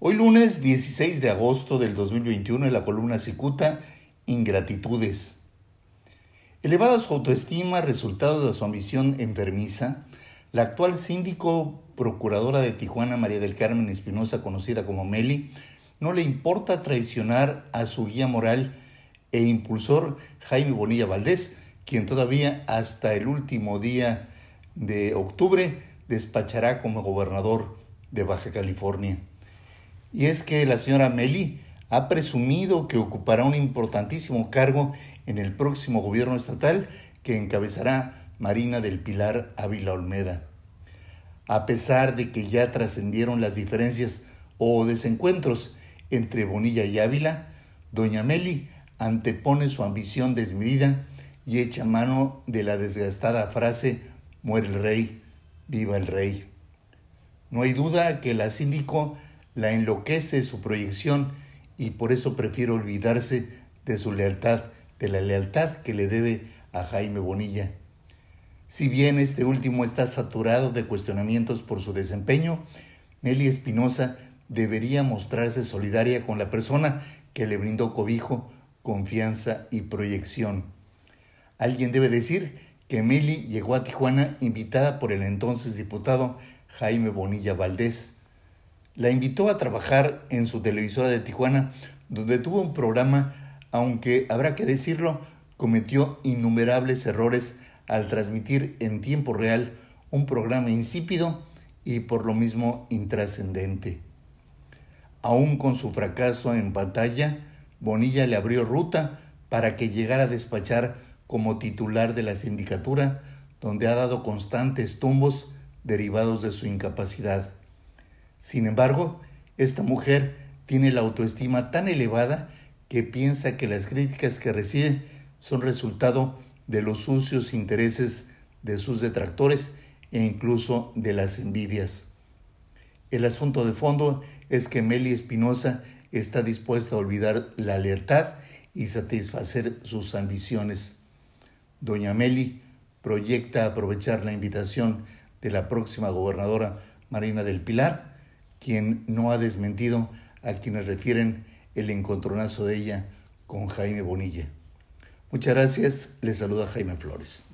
Hoy lunes 16 de agosto del 2021 en la columna Cicuta, Ingratitudes. Elevada su autoestima, resultado de su ambición enfermiza, la actual síndico procuradora de Tijuana, María del Carmen Espinosa, conocida como Meli, no le importa traicionar a su guía moral e impulsor Jaime Bonilla Valdés, quien todavía hasta el último día de octubre despachará como gobernador de Baja California. Y es que la señora Meli ha presumido que ocupará un importantísimo cargo en el próximo gobierno estatal que encabezará Marina del Pilar Ávila Olmeda. A pesar de que ya trascendieron las diferencias o desencuentros entre Bonilla y Ávila, doña Meli antepone su ambición desmedida y echa mano de la desgastada frase muere el rey, viva el rey. No hay duda que la síndico la enloquece su proyección y por eso prefiere olvidarse de su lealtad, de la lealtad que le debe a Jaime Bonilla. Si bien este último está saturado de cuestionamientos por su desempeño, Meli Espinosa debería mostrarse solidaria con la persona que le brindó cobijo, confianza y proyección. Alguien debe decir que Meli llegó a Tijuana invitada por el entonces diputado Jaime Bonilla Valdés, la invitó a trabajar en su televisora de Tijuana, donde tuvo un programa, aunque habrá que decirlo, cometió innumerables errores al transmitir en tiempo real un programa insípido y por lo mismo intrascendente. Aún con su fracaso en pantalla, Bonilla le abrió ruta para que llegara a despachar como titular de la sindicatura, donde ha dado constantes tumbos derivados de su incapacidad. Sin embargo, esta mujer tiene la autoestima tan elevada que piensa que las críticas que recibe son resultado de los sucios intereses de sus detractores e incluso de las envidias. El asunto de fondo es que Meli Espinosa está dispuesta a olvidar la lealtad y satisfacer sus ambiciones. Doña Meli proyecta aprovechar la invitación de la próxima gobernadora Marina del Pilar quien no ha desmentido a quienes refieren el encontronazo de ella con Jaime Bonilla. Muchas gracias, les saluda Jaime Flores.